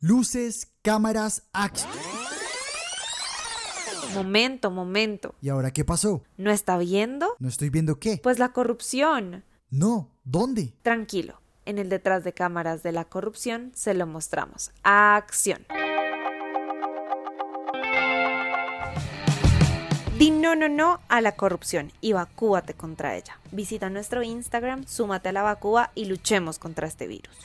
Luces, cámaras, acción. Momento, momento. ¿Y ahora qué pasó? ¿No está viendo? ¿No estoy viendo qué? Pues la corrupción. No, ¿dónde? Tranquilo, en el detrás de cámaras de la corrupción se lo mostramos. Acción. Di no, no, no a la corrupción y vacúate contra ella. Visita nuestro Instagram, súmate a la vacúa y luchemos contra este virus.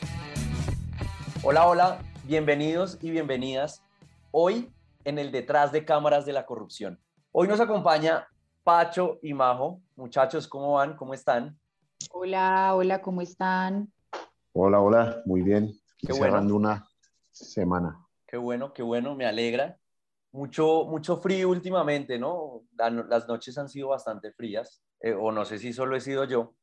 Hola, hola, bienvenidos y bienvenidas. Hoy en el detrás de cámaras de la corrupción. Hoy nos acompaña Pacho y Majo. Muchachos, ¿cómo van? ¿Cómo están? Hola, hola, ¿cómo están? Hola, hola, muy bien. Qué cerrando una semana. Qué bueno, qué bueno, me alegra. Mucho, mucho frío últimamente, ¿no? Las noches han sido bastante frías, eh, o no sé si solo he sido yo,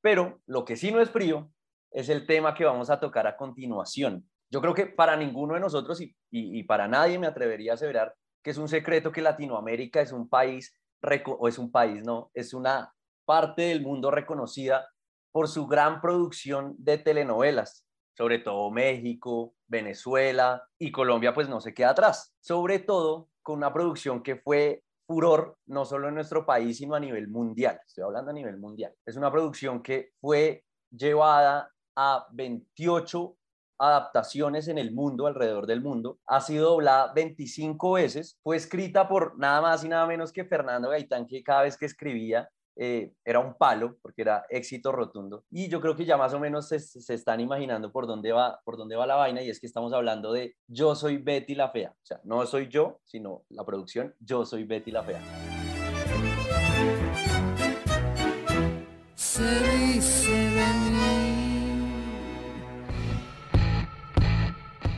pero lo que sí no es frío es el tema que vamos a tocar a continuación. Yo creo que para ninguno de nosotros y, para nadie me atrevería a aseverar que es un secreto que Latinoamérica es un país, o es un país, no, es una parte del mundo reconocida por su gran producción de telenovelas, sobre todo México, Venezuela y Colombia, pues no se queda atrás, sobre todo con una producción que fue furor no solo en nuestro país, sino a nivel mundial. Estoy hablando a nivel mundial. Es una producción que fue llevada a 28 adaptaciones en el mundo, alrededor del mundo. Ha sido doblada 25 veces. Fue escrita por nada más y nada menos que Fernando Gaitán, que cada vez que escribía eh, era un palo, porque era éxito rotundo. Y yo creo que ya más o menos se, se, están imaginando por dónde, va, por dónde va la vaina, y es que estamos hablando de Yo soy Betty la Fea. O sea, no soy yo, sino la producción Yo soy Betty la Fea.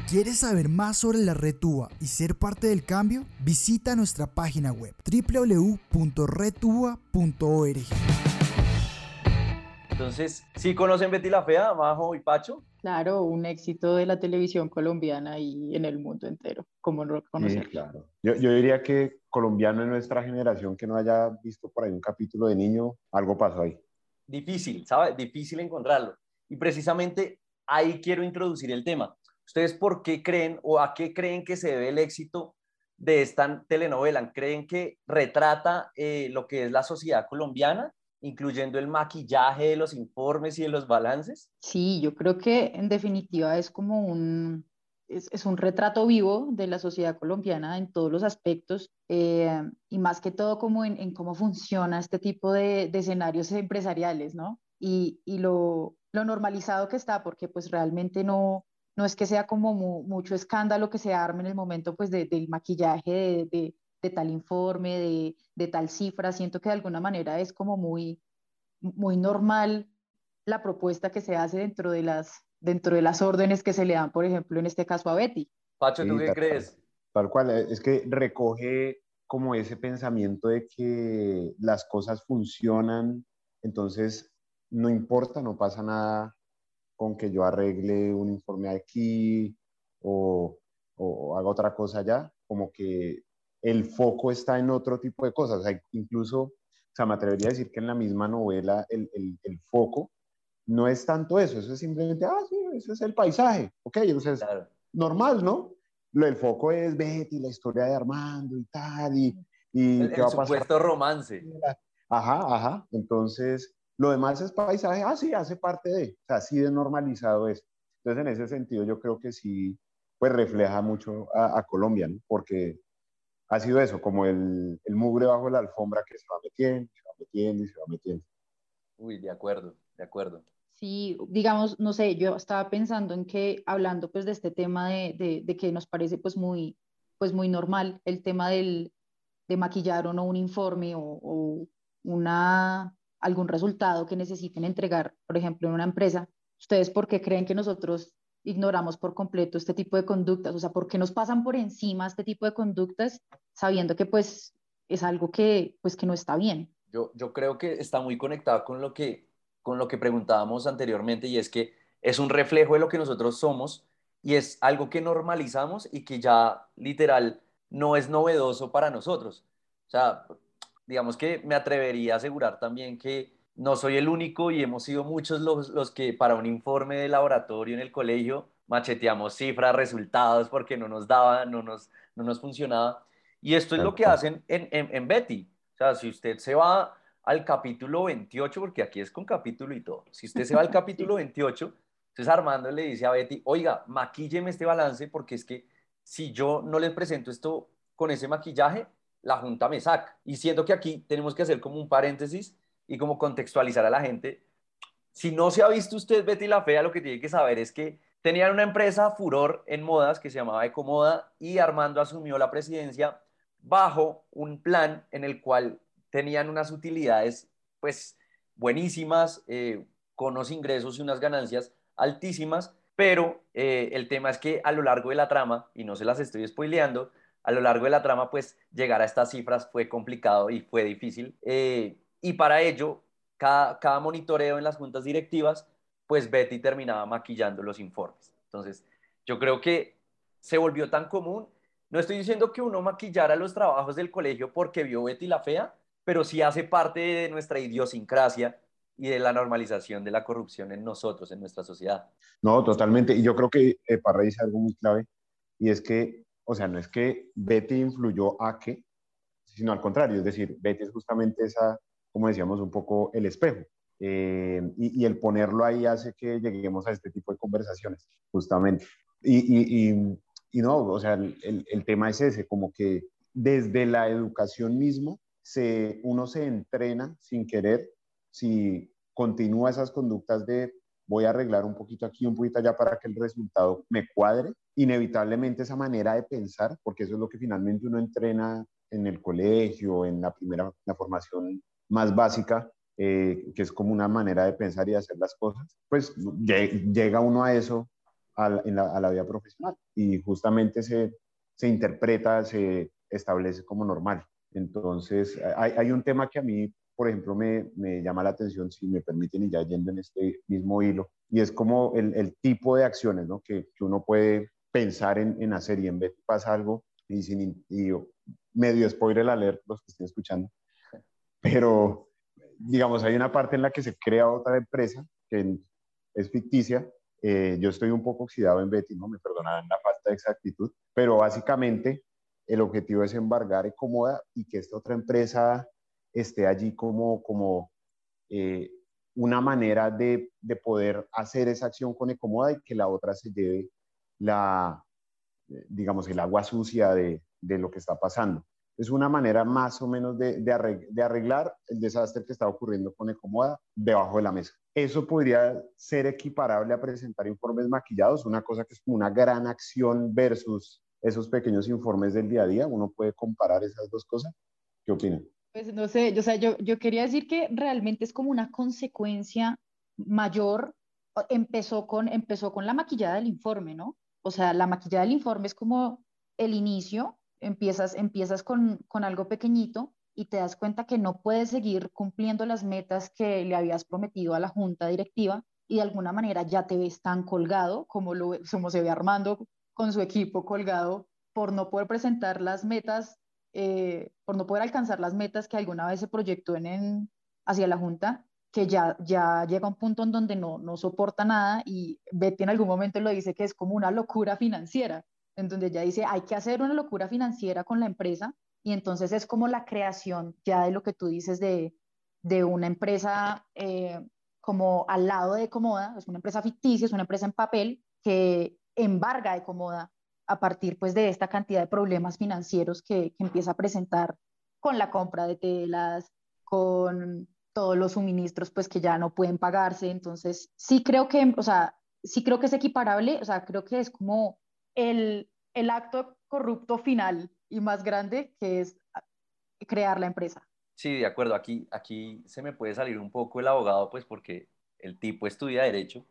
¿Quieres saber más sobre la Retúa y ser parte del cambio? Visita nuestra página web www.retua.org. Entonces, ¿sí conocen Betty la Fea, Majo y Pacho? Claro, un éxito de la televisión colombiana y en el mundo entero, como no conocer. Sí, claro. Yo, yo, diría que colombiano en nuestra generación que no haya visto por ahí un capítulo de niño, algo pasó ahí. Difícil, ¿sabes? Difícil encontrarlo. Y precisamente ahí quiero introducir el tema. ¿Ustedes por qué creen o a qué creen que se debe el éxito de esta telenovela? ¿Creen que retrata eh, lo que es la sociedad colombiana, incluyendo el maquillaje de los informes y de los balances? Sí, yo creo que en definitiva es como un, es, un retrato vivo de la sociedad colombiana en todos los aspectos eh, y más que todo como en, cómo funciona este tipo de, escenarios empresariales, ¿no? Y, lo, lo normalizado que está, porque pues realmente no, no es que sea como mucho escándalo que se arme en el momento pues del maquillaje de, tal informe, de, tal cifra, siento que de alguna manera es como muy, muy normal la propuesta que se hace dentro de, las, dentro de las órdenes que se le dan, por ejemplo, en este caso a Betty. Pacho, ¿tú qué crees? Tal cual, eh, es que recoge como ese pensamiento de que las cosas funcionan, entonces no importa, no pasa nada con que yo arregle un informe aquí o, haga otra cosa allá, como que el foco está en otro tipo de cosas. incluso, o sea, me atrevería a decir que en la misma novela el, foco no es tanto eso, eso es simplemente, ah, sí, eso es el paisaje, ok, entonces, normal, ¿no? Lo, el foco es Betty, la historia de Armando y tal, y, y el, qué va a pasar. supuesto romance. Ajá, ajá, entonces, lo demás es paisaje, ah, sí, hace parte de, o sea, así de normalizado es. Entonces, en ese sentido, yo creo que sí, pues refleja mucho a, Colombia, ¿no? Porque ha sido eso, como el, el mugre bajo la alfombra que se va metiendo, se va metiendo y se va metiendo. Uy, de acuerdo, de acuerdo. Sí, digamos, no sé, yo estaba pensando en que hablando pues de este tema de, de, de que nos parece pues muy, pues muy normal el tema del, de maquillar o no un informe o, o una algún resultado que necesiten entregar, por ejemplo, en una empresa, ¿ustedes por qué creen que nosotros ignoramos por completo este tipo de conductas? O sea, ¿por qué nos pasan por encima este tipo de conductas sabiendo que pues es algo que pues que no está bien? Yo, yo creo que está muy conectado con lo que con lo que preguntábamos anteriormente y es que es un reflejo de lo que nosotros somos y es algo que normalizamos y que ya literal no es novedoso para nosotros. O sea, digamos que me atrevería a asegurar también que no soy el único y hemos sido muchos los, los que para un informe de laboratorio en el colegio macheteamos cifras, resultados, porque no nos daba, no nos, no nos funcionaba. Y esto es lo que hacen en, en, en Betty. O sea, si usted se va al capítulo 28, porque aquí es con capítulo y todo, si usted se va al capítulo 28, entonces Armando le dice a Betty, oiga, maquílleme este balance porque es que si yo no les presento esto con ese maquillaje, la junta me saca. Y siento que aquí tenemos que hacer como un paréntesis y como contextualizar a la gente. Si no se ha visto usted Betty la Fea, lo que tiene que saber es que tenían una empresa furor en modas que se llamaba Ecomoda y Armando asumió la presidencia bajo un plan en el cual tenían unas utilidades pues buenísimas, eh, con unos ingresos y unas ganancias altísimas, pero eh, el tema es que a lo largo de la trama, y no se las estoy spoileando, a lo largo de la trama, pues llegar a estas cifras fue complicado y fue difícil. Eh, y para ello, cada, monitoreo en las juntas directivas, pues Betty terminaba maquillando los informes. Entonces, yo creo que se volvió tan común. No estoy diciendo que uno maquillara los trabajos del colegio porque vio Betty la fea, pero sí hace parte de nuestra idiosincrasia y de la normalización de la corrupción en nosotros, en nuestra sociedad. No, totalmente. Y yo creo que eh, dice algo muy clave, y es que, o sea, no es que Betty influyó a que, sino al contrario, es decir, Betty es justamente esa, como decíamos, un poco el espejo. Eh, y, el ponerlo ahí hace que lleguemos a este tipo de conversaciones, justamente. Y, no, o sea, el, tema es ese, como que desde la educación mismo, se, uno se entrena sin querer si continúa esas conductas de voy a arreglar un poquito aquí, un poquito allá para que el resultado me cuadre, inevitablemente esa manera de pensar, porque eso es lo que finalmente uno entrena en el colegio, en la primera, la formación más básica, eh, que es como una manera de pensar y hacer las cosas, pues llega uno a eso a la, a la vida profesional y justamente se, se interpreta, se establece como normal. Entonces, hay, hay, un tema que a mí por ejemplo, me, me, llama la atención, si me permiten, y ya yendo en este mismo hilo, y es como el, el tipo de acciones ¿no? que, que, uno puede pensar en, en, hacer y en vez pasa algo, y, sin, y medio spoiler alert los que estén escuchando, pero digamos, hay una parte en la que se crea otra empresa que es ficticia. Eh, yo estoy un poco oxidado en Betty, no me perdonarán la falta de exactitud, pero básicamente el objetivo es embargar Ecomoda y que esta otra empresa esté allí como, como eh, una manera de, de, poder hacer esa acción con Ecomoda y que la otra se lleve la, digamos, el agua sucia de, de lo que está pasando. Es una manera más o menos de, de, arreglar el desastre que está ocurriendo con Ecomoda debajo de la mesa. Eso podría ser equiparable a presentar informes maquillados, una cosa que es como una gran acción versus esos pequeños informes del día a día. Uno puede comparar esas dos cosas. ¿Qué opinan? Pues no sé, yo, o sea, yo, yo quería decir que realmente es como una consecuencia mayor. Empezó con, empezó con la maquillada del informe, ¿no? O sea, la maquillada del informe es como el inicio, empiezas, empiezas con, con algo pequeñito y te das cuenta que no puedes seguir cumpliendo las metas que le habías prometido a la junta directiva y de alguna manera ya te ves tan colgado como, lo, como se ve Armando con su equipo colgado por no poder presentar las metas eh, por no poder alcanzar las metas que alguna vez se proyectó en, hacia la Junta, que ya, ya llega un punto en donde no, no soporta nada y Betty en algún momento lo dice que es como una locura financiera, en donde ya dice hay que hacer una locura financiera con la empresa y entonces es como la creación ya de lo que tú dices de, de una empresa eh, como al lado de Comoda, es una empresa ficticia, es una empresa en papel que embarga de Comoda a partir pues de esta cantidad de problemas financieros que, que empieza a presentar con la compra de telas, con todos los suministros pues que ya no pueden pagarse. Entonces, sí creo que, o sea, sí creo que es equiparable, o sea, creo que es como el, el acto corrupto final y más grande que es crear la empresa. Sí, de acuerdo. Aquí, aquí se me puede salir un poco el abogado, pues porque el tipo estudia derecho,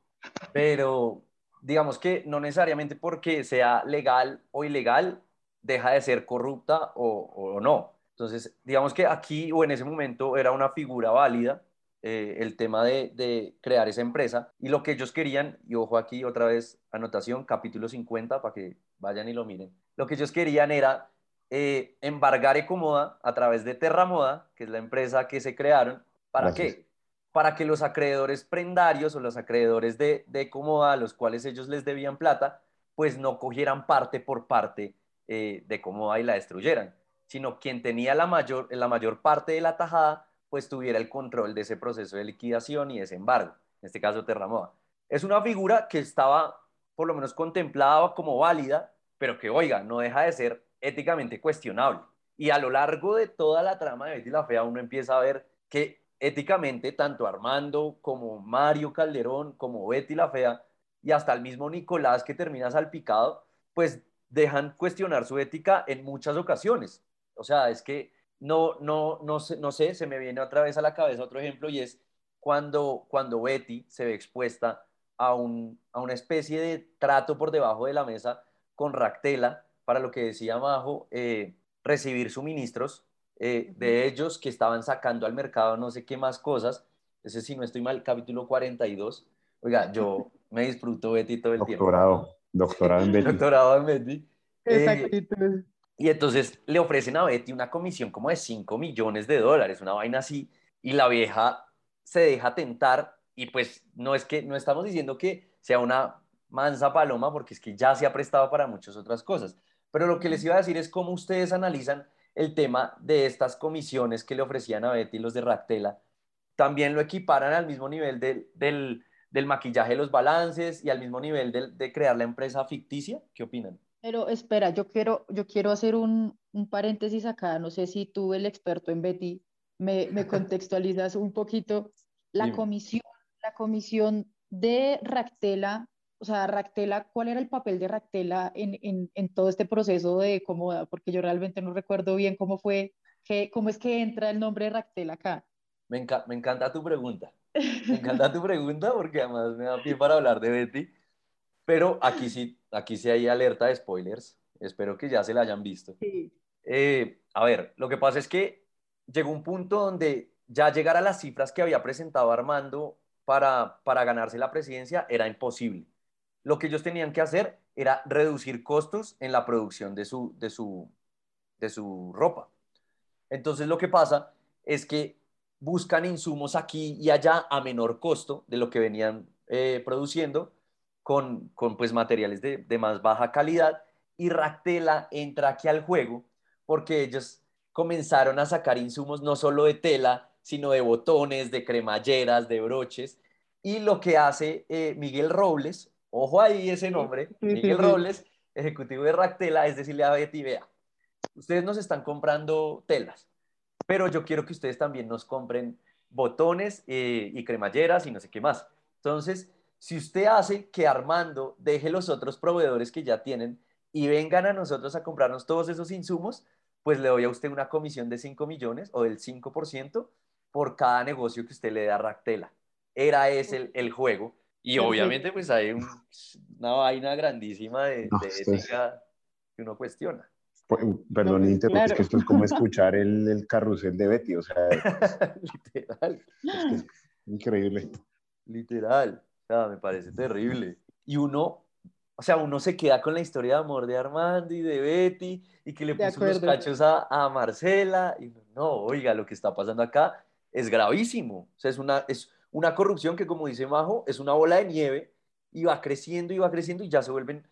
pero digamos que no necesariamente porque sea legal o ilegal deja de ser corrupta o, no. Entonces, digamos que aquí o en ese momento era una figura válida eh, el tema de, crear esa empresa y lo que ellos querían, y ojo aquí otra vez anotación, capítulo 50 para que vayan y lo miren, lo que ellos querían era eh, embargar Ecomoda a través de Terramoda, que es la empresa que se crearon, ¿para qué? para que los acreedores prendarios o los acreedores de, de Comoda, a los cuales ellos les debían plata, pues no cogieran parte por parte eh, de Comoda y la destruyeran, sino quien tenía la mayor, la mayor parte de la tajada, pues tuviera el control de ese proceso de liquidación y desembargo, en este caso Terramoda. Es una figura que estaba por lo menos contemplada como válida, pero que, oiga, no deja de ser éticamente cuestionable. Y a lo largo de toda la trama de Betty la Fea, uno empieza a ver que éticamente tanto Armando como Mario Calderón, como Betty la Fea y hasta el mismo Nicolás que termina salpicado, pues dejan cuestionar su ética en muchas ocasiones. O sea, es que no, no, no, sé, no sé, se me viene otra vez a la cabeza otro ejemplo y es cuando, cuando Betty se ve expuesta a, un, a una especie de trato por debajo de la mesa con Ractela para lo que decía Majo, eh, recibir suministros eh, de ellos que estaban sacando al mercado no sé qué más cosas. Ese, si no estoy mal, capítulo 42. Oiga, yo me disfruto Betty todo el doctorado, tiempo. Doctorado en Betty. doctorado en Betty. Exacto. Eh, y entonces le ofrecen a Betty una comisión como de 5 millones de dólares, una vaina así, y la vieja se deja tentar y pues no es que, no estamos diciendo que sea una mansa paloma porque es que ya se ha prestado para muchas otras cosas, pero lo que les iba a decir es cómo ustedes analizan el tema de estas comisiones que le ofrecían a Betty los de Ractela, también lo equiparan al mismo nivel del, del, maquillaje de los balances y al mismo nivel de crear la empresa ficticia. ¿Qué opinan? Pero espera, yo quiero, yo quiero hacer un, un paréntesis acá. No sé si tú, el experto en Betty, me, me contextualizas un poquito. La comisión, la comisión de Ractela o sea, Ractela, ¿cuál era el papel de Ractela en, en, en todo este proceso de cómoda? Porque yo realmente no recuerdo bien cómo fue, que, cómo es que entra el nombre de Ractela acá. Me, me encanta tu pregunta. Me encanta tu pregunta porque además me da pie para hablar de Betty. Pero aquí sí, aquí sí hay alerta de spoilers. Espero que ya se la hayan visto. Sí. Eh, a ver, lo que pasa es que llegó un punto donde ya llegar a las cifras que había presentado Armando para, para ganarse la presidencia era imposible lo que ellos tenían que hacer era reducir costos en la producción de su, de su, de su ropa. Entonces lo que pasa es que buscan insumos aquí y allá a menor costo de lo que venían eh, produciendo con, con, pues, materiales de, de más baja calidad y Ractela entra aquí al juego porque ellos comenzaron a sacar insumos no solo de tela, sino de botones, de cremalleras, de broches. Y lo que hace eh, Miguel Robles, Ojo ahí ese nombre, Miguel Robles, ejecutivo de Ractela, es decirle a Betty, vea, ustedes nos están comprando telas, pero yo quiero que ustedes también nos compren botones eh, y cremalleras y no sé qué más. Entonces, si usted hace que Armando deje los otros proveedores que ya tienen y vengan a nosotros a comprarnos todos esos insumos, pues le doy a usted una comisión de 5 millones o del 5% por cada negocio que usted le da a Ractela. Era ese el juego. Y obviamente pues hay una vaina grandísima de, ética que uno cuestiona. Pues, perdón, es que esto es como escuchar el, el carrusel de Betty, o sea, literal. increíble. Literal, sea, me parece terrible. Y uno, o sea, uno se queda con la historia de amor de Armando y de Betty y que le puso los cachos a, a, Marcela y no, oiga, lo que está pasando acá es gravísimo, o sea, es una, es, una corrupción que, como dice Majo, es una bola de nieve y va creciendo y va creciendo y ya se vuelven,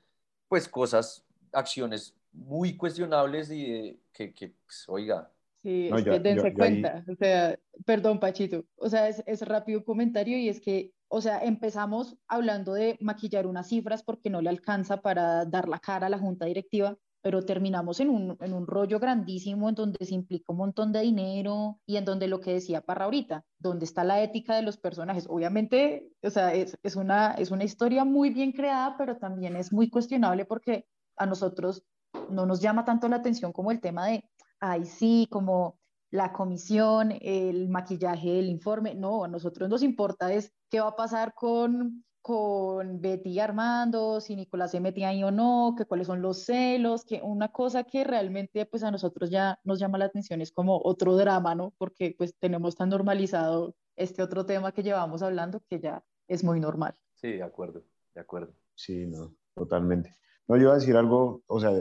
pues, cosas, acciones muy cuestionables y que, que pues, oiga. Sí, es que dense cuenta, o sea, perdón, Pachito, o sea, es, es rápido comentario y es que, o sea, empezamos hablando de maquillar unas cifras porque no le alcanza para dar la cara a la junta directiva, pero terminamos en un, en un rollo grandísimo en donde se implica un montón de dinero y en donde lo que decía Parra ahorita, donde está la ética de los personajes. Obviamente, o sea, es, es, una, es una historia muy bien creada, pero también es muy cuestionable porque a nosotros no nos llama tanto la atención como el tema de, ay, sí, como la comisión, el maquillaje, el informe. No, a nosotros nos importa es qué va a pasar con con Betty y Armando, si Nicolás se metía ahí o no, que cuáles son los celos, que una cosa que realmente pues a nosotros ya nos llama la atención es como otro drama, ¿no? Porque pues tenemos tan normalizado este otro tema que llevamos hablando que ya es muy normal. Sí, de acuerdo, de acuerdo. Sí, no, totalmente. No, yo iba a decir algo, o sea,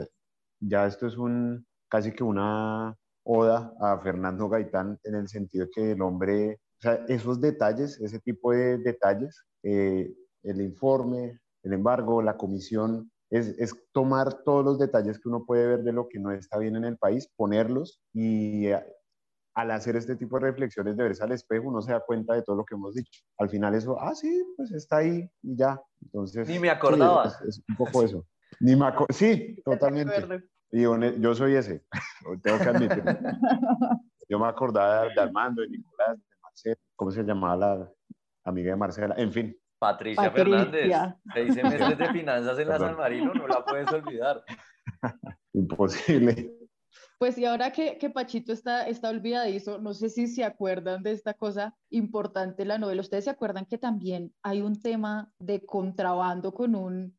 ya esto es un, casi que una oda a Fernando Gaitán en el sentido que el hombre sea, esos detalles, ese tipo de detalles, eh, el informe, el embargo, la comisión, es, es, tomar todos los detalles que uno puede ver de lo que no está bien en el país, ponerlos y eh, al hacer este tipo de reflexiones de verse al espejo, uno se da cuenta de todo lo que hemos dicho. Al final eso, ah, sí, pues está ahí y ya. Entonces, Ni me acordaba. Sí, es, es, un poco eso. Ni me sí, totalmente. Y yo soy ese, tengo que admitirlo. Yo me acordaba de Armando, de Nicolás, de Marcela, ¿cómo se llamaba la amiga de Marcela? En fin. Patricia, Patricia. Fernández, seis semestres de finanzas en la San Marino, no la puedes olvidar. Imposible. Pues y ahora que, Pachito está, está olvidadizo, no sé si se acuerdan de esta cosa importante en la novela. ¿Ustedes se acuerdan que también hay un tema de contrabando con un,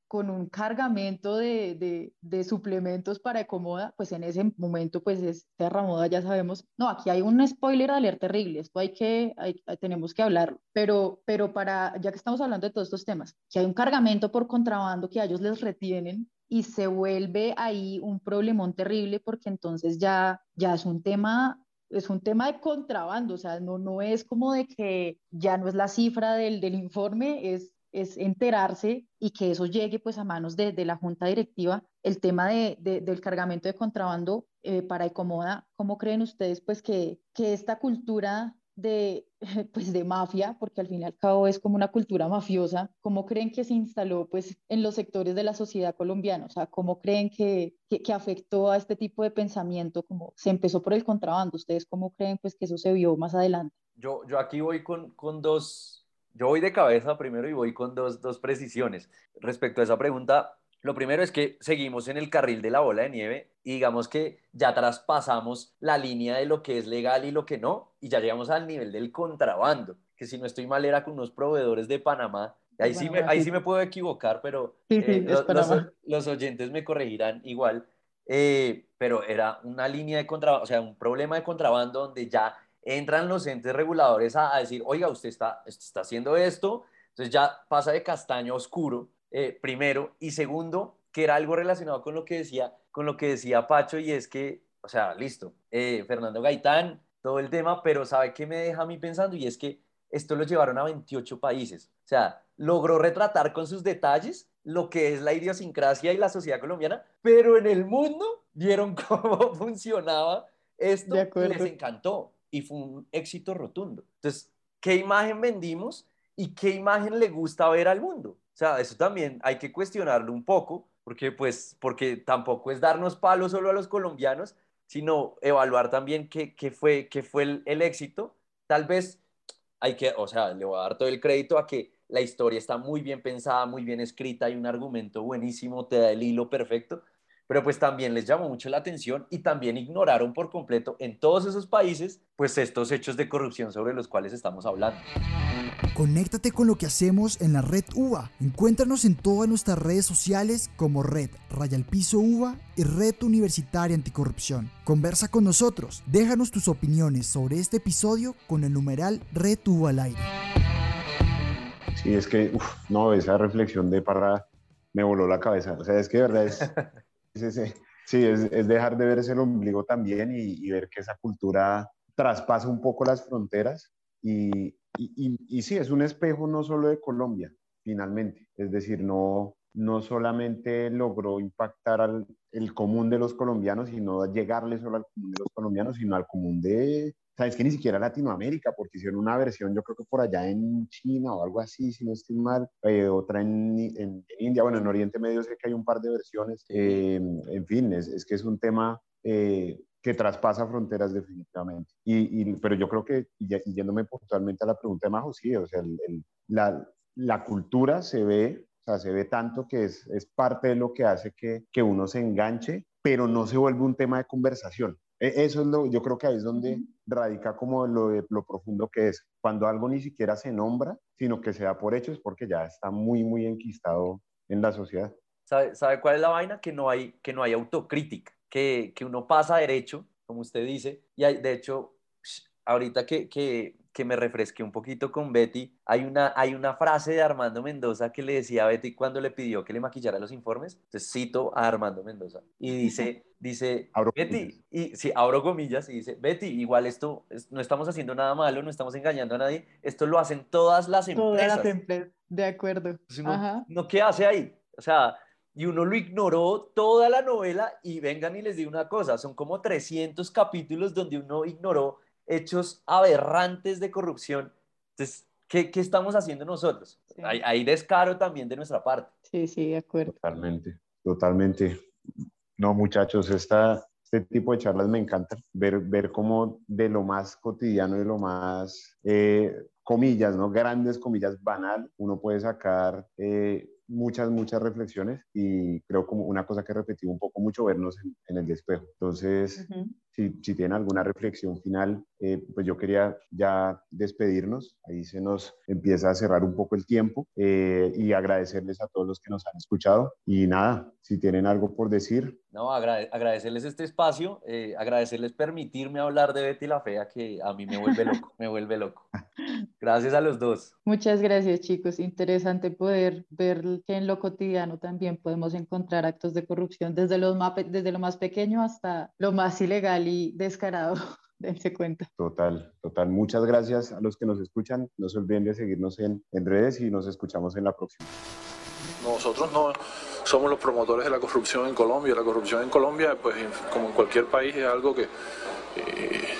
cargamento de, de, de suplementos para Ecomoda? Pues en ese momento, pues es Terramoda, ya sabemos. No, aquí hay un spoiler alert terrible, esto hay que, tenemos que hablarlo. Pero, pero para, ya que estamos hablando de todos estos temas, que hay un cargamento por contrabando que a ellos les retienen y se vuelve ahí un problemón terrible porque entonces ya, ya es un tema es un tema de contrabando, o sea, no, no es como de que ya no es la cifra del, del informe, es, es enterarse y que eso llegue pues a manos de, de la junta directiva. El tema de, de, del cargamento de contrabando eh, para Ecomoda, ¿cómo creen ustedes pues que, que esta cultura de, pues de mafia, porque al fin y al cabo es como una cultura mafiosa, ¿cómo creen que se instaló pues en los sectores de la sociedad colombiana? O sea, ¿cómo creen que, que, que afectó a este tipo de pensamiento? Como se empezó por el contrabando, ¿ustedes cómo creen pues que eso se vio más adelante? Yo, yo aquí voy con, con dos, yo voy de cabeza primero y voy con dos, dos precisiones. Respecto a esa pregunta, lo primero es que seguimos en el carril de la bola de nieve y digamos que ya traspasamos la línea de lo que es legal y lo que no, y ya llegamos al nivel del contrabando, que si no estoy mal era con unos proveedores de Panamá. Ahí, sí, me, ahí sí me puedo equivocar, pero eh, los, los, los, oyentes me corregirán igual. Eh, pero era una línea de contrabando, o sea, un problema de contrabando donde ya entran los entes reguladores a, a decir, oiga, usted está, está haciendo esto, entonces ya pasa de castaño a oscuro, eh, primero, y segundo, que era algo relacionado con lo que decía, con lo que decía Pacho, y es que, o sea, listo, eh, Fernando Gaitán, todo el tema, pero ¿sabe qué me deja a mí pensando? Y es que esto lo llevaron a 28 países. O sea, logró retratar con sus detalles lo que es la idiosincrasia y la sociedad colombiana, pero en el mundo vieron cómo funcionaba esto y les encantó y fue un éxito rotundo. Entonces, ¿qué imagen vendimos y qué imagen le gusta ver al mundo? O sea, eso también hay que cuestionarlo un poco, porque pues, porque tampoco es darnos palos solo a los colombianos, sino evaluar también qué, qué fue, qué fue el, el éxito. Tal vez hay que, o sea, le voy a dar todo el crédito a que la historia está muy bien pensada, muy bien escrita, hay un argumento buenísimo, te da el hilo perfecto, pero pues también les llamó mucho la atención y también ignoraron por completo en todos esos países pues estos hechos de corrupción sobre los cuales estamos hablando. Conéctate con lo que hacemos en la red UBA. Encuéntranos en todas nuestras redes sociales como Red Raya Piso UBA y Red Universitaria Anticorrupción. Conversa con nosotros. Déjanos tus opiniones sobre este episodio con el numeral Red UBA al aire. Sí, es que, uf, no, esa reflexión de Parra me voló la cabeza. O sea, es que de verdad es, es, es sí, es, es, dejar de verse el ombligo también y, y, ver que esa cultura traspasa un poco las fronteras y, y, y, sí, es un espejo no solo de Colombia, finalmente. Es decir, no, no solamente logró impactar al el común de los colombianos, sino llegarle solo al común de los colombianos, sino al común de, sabes que ni siquiera Latinoamérica, porque hicieron una versión, yo creo que por allá en China o algo así, si no estoy mal, eh, otra en, en, en, India, bueno, en Oriente Medio sé que hay un par de versiones, eh, en fin, es, es, que es un tema eh, que traspasa fronteras definitivamente. Y, y, pero yo creo que, y, yéndome puntualmente a la pregunta de Majo, sí, o sea, el, el, la, la cultura se ve o sea, se ve tanto que es, es parte de lo que hace que, que, uno se enganche, pero no se vuelve un tema de conversación. Eso es lo, yo creo que ahí es donde radica como lo, lo profundo que es. Cuando algo ni siquiera se nombra, sino que se da por hecho, es porque ya está muy, muy enquistado en la sociedad. ¿Sabe, ¿Sabe cuál es la vaina? Que no hay, que no hay autocrítica, que, que uno pasa derecho, como usted dice, y hay, de hecho, ahorita que, que, que me refresqué un poquito con Betty. Hay una, hay una frase de Armando Mendoza que le decía a Betty cuando le pidió que le maquillara los informes. Entonces cito a Armando Mendoza y dice, dice, Betty, y si abro comillas y dice, Betty, igual esto, no estamos haciendo nada malo, no estamos engañando a nadie, esto lo hacen todas las empresas. Todas las empresas, de acuerdo. No, no, ¿qué hace ahí? O sea, y uno lo ignoró toda la novela y vengan y les digo una cosa, son como 300 capítulos donde uno ignoró hechos aberrantes de corrupción. Entonces, ¿qué, qué estamos haciendo nosotros? Hay, hay, descaro también de nuestra parte. Sí, sí, de acuerdo. Totalmente, totalmente. No, muchachos, esta, este tipo de charlas me encantan, ver, ver cómo de lo más cotidiano, de lo más, eh, comillas, ¿no? Grandes comillas, banal, uno puede sacar eh, muchas, muchas reflexiones y creo como una cosa que repetí un poco mucho, vernos en, el despejo. Entonces, si, si, tienen alguna reflexión final, eh, pues yo quería ya despedirnos. Ahí se nos empieza a cerrar un poco el tiempo eh, y agradecerles a todos los que nos han escuchado. Y nada, si tienen algo por decir. No, agradecerles este espacio, eh, agradecerles permitirme hablar de Betty la Fea, que a mí me vuelve loco, me vuelve loco. Gracias a los dos. Muchas gracias, chicos. Interesante poder ver que en lo cotidiano también podemos encontrar actos de corrupción desde, los desde lo más pequeño hasta lo más ilegal y descarado. Dense cuenta. Total, total. Muchas gracias a los que nos escuchan. No se olviden de seguirnos en, en redes y nos escuchamos en la próxima. Nosotros no somos los promotores de la corrupción en Colombia. La corrupción en Colombia, pues como en cualquier país, es algo que eh,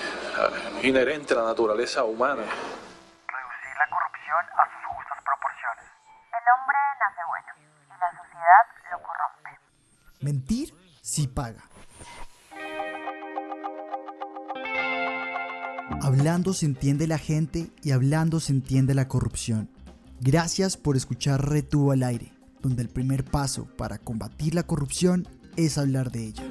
inherente a la naturaleza humana. Reducir la corrupción a sus justas proporciones. El hombre nace bueno y la sociedad lo corrompe. Mentir sí paga. Hablando se entiende la gente y hablando se entiende la corrupción. Gracias por escuchar Retuvo al aire, donde el primer paso para combatir la corrupción es hablar de ella.